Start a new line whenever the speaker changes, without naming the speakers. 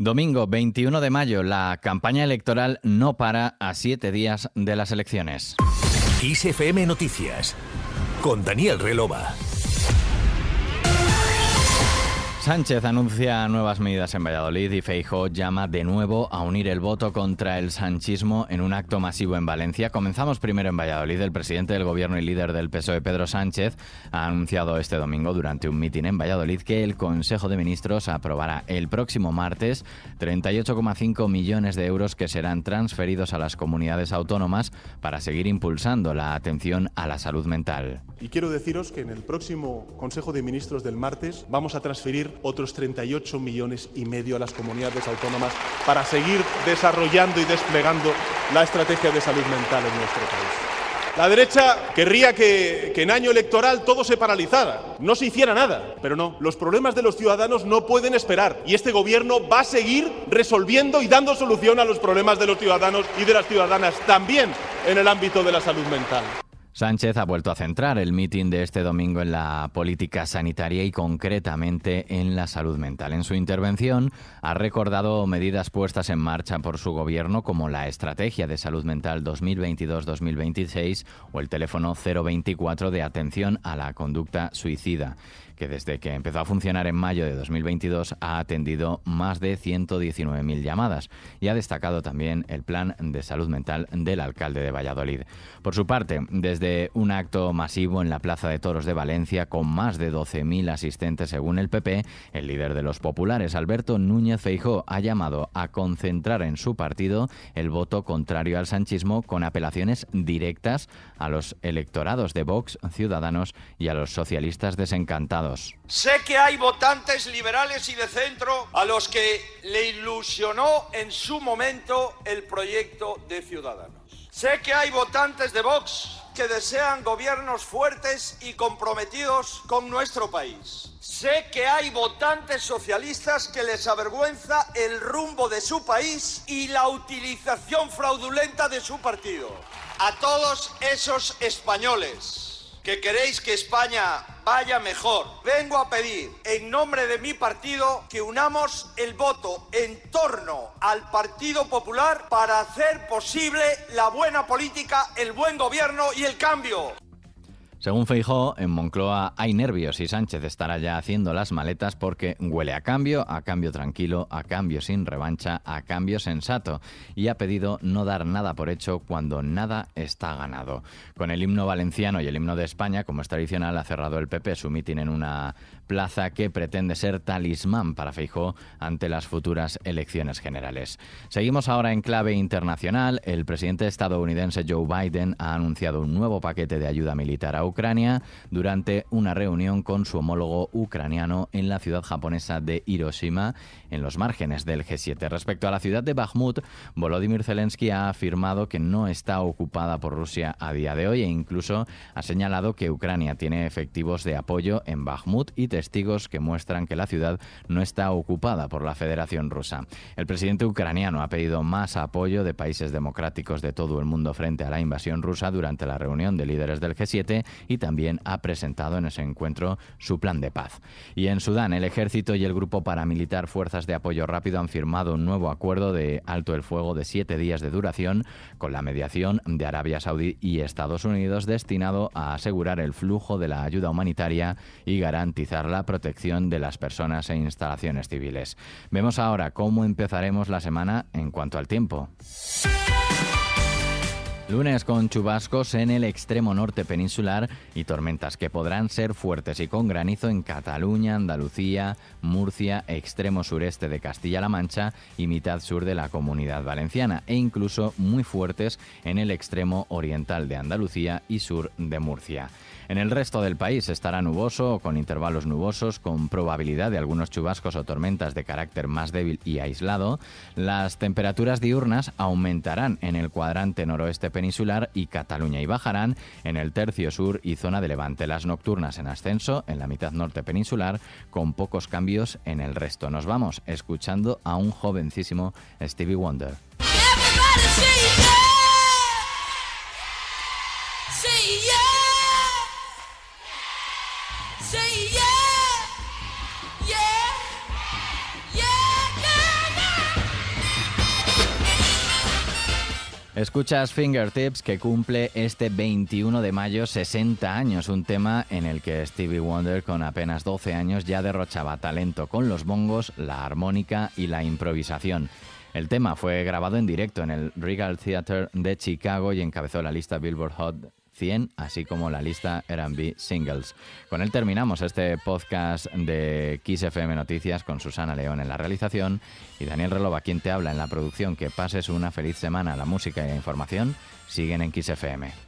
Domingo 21 de mayo, la campaña electoral no para a siete días de las elecciones.
ISFM Noticias con Daniel Relova.
Sánchez anuncia nuevas medidas en Valladolid y Feijó llama de nuevo a unir el voto contra el sanchismo en un acto masivo en Valencia. Comenzamos primero en Valladolid. El presidente del gobierno y líder del PSOE, Pedro Sánchez, ha anunciado este domingo durante un mitin en Valladolid que el Consejo de Ministros aprobará el próximo martes 38,5 millones de euros que serán transferidos a las comunidades autónomas para seguir impulsando la atención a la salud mental.
Y quiero deciros que en el próximo Consejo de Ministros del martes vamos a transferir otros 38 millones y medio a las comunidades autónomas para seguir desarrollando y desplegando la estrategia de salud mental en nuestro país. La derecha querría que, que, en año electoral todo se paralizara, no se hiciera nada. Pero no, los problemas de los ciudadanos no pueden esperar y este gobierno va a seguir resolviendo y dando solución a los problemas de los ciudadanos y de las ciudadanas, también en el ámbito de la salud mental.
Sánchez ha vuelto a centrar el mitin de este domingo en la política sanitaria y concretamente en la salud mental. En su intervención ha recordado medidas puestas en marcha por su gobierno como la Estrategia de Salud Mental 2022-2026 o el teléfono 024 de atención a la conducta suicida que desde que empezó a funcionar en mayo de 2022 ha atendido más de 119.000 llamadas y ha destacado también el plan de salud mental del alcalde de Valladolid. Por su parte, desde un acto masivo en la Plaza de Toros de Valencia con más de 12.000 asistentes según el PP, el líder de los populares, Alberto Núñez Feijó, ha llamado a concentrar en su partido el voto contrario al sanchismo con apelaciones directas a los electorados de Vox, Ciudadanos y a los socialistas desencantados.
Sé que hay votantes liberales y de centro a los que le ilusionó en su momento el proyecto de Ciudadanos. Sé que hay votantes de Vox que desean gobiernos fuertes y comprometidos con nuestro país. Sé que hay votantes socialistas que les avergüenza el rumbo de su país y la utilización fraudulenta de su partido. A todos esos españoles que queréis que España vaya mejor, vengo a pedir en nombre de mi partido que unamos el voto en torno al Partido Popular para hacer posible la buena política, el buen gobierno y el cambio.
Según Feijó, en Moncloa hay nervios y Sánchez estará ya haciendo las maletas porque huele a cambio, a cambio tranquilo, a cambio sin revancha, a cambio sensato y ha pedido no dar nada por hecho cuando nada está ganado. Con el himno valenciano y el himno de España, como es tradicional, ha cerrado el PP su mitin en una plaza que pretende ser talismán para Feijó ante las futuras elecciones generales. Seguimos ahora en clave internacional. El presidente estadounidense Joe Biden ha anunciado un nuevo paquete de ayuda militar a Ucrania durante una reunión con su homólogo ucraniano en la ciudad japonesa de Hiroshima, en los márgenes del G7. Respecto a la ciudad de Bakhmut, Volodymyr Zelensky ha afirmado que no está ocupada por Rusia a día de hoy e incluso ha señalado que Ucrania tiene efectivos de apoyo en Bakhmut y testigos que muestran que la ciudad no está ocupada por la Federación Rusa. El presidente ucraniano ha pedido más apoyo de países democráticos de todo el mundo frente a la invasión rusa durante la reunión de líderes del G7 y también ha presentado en ese encuentro su plan de paz. Y en Sudán, el ejército y el grupo paramilitar Fuerzas de Apoyo Rápido han firmado un nuevo acuerdo de alto el fuego de siete días de duración con la mediación de Arabia Saudí y Estados Unidos destinado a asegurar el flujo de la ayuda humanitaria y garantizar la protección de las personas e instalaciones civiles. Vemos ahora cómo empezaremos la semana en cuanto al tiempo. Lunes con chubascos en el extremo norte peninsular y tormentas que podrán ser fuertes y con granizo en Cataluña, Andalucía, Murcia, extremo sureste de Castilla-La Mancha y mitad sur de la comunidad valenciana e incluso muy fuertes en el extremo oriental de Andalucía y sur de Murcia. En el resto del país estará nuboso o con intervalos nubosos, con probabilidad de algunos chubascos o tormentas de carácter más débil y aislado. Las temperaturas diurnas aumentarán en el cuadrante noroeste peninsular y Cataluña y bajarán en el tercio sur y zona de levante. Las nocturnas en ascenso en la mitad norte peninsular, con pocos cambios en el resto. Nos vamos escuchando a un jovencísimo Stevie Wonder. Escuchas Fingertips que cumple este 21 de mayo 60 años, un tema en el que Stevie Wonder con apenas 12 años ya derrochaba talento con los bongos, la armónica y la improvisación. El tema fue grabado en directo en el Regal Theater de Chicago y encabezó la lista Billboard Hot 100, así como la lista R&B Singles. Con él terminamos este podcast de Kiss FM Noticias con Susana León en la realización y Daniel Relova quien te habla en la producción. Que pases una feliz semana. La música y la información siguen en Kiss FM.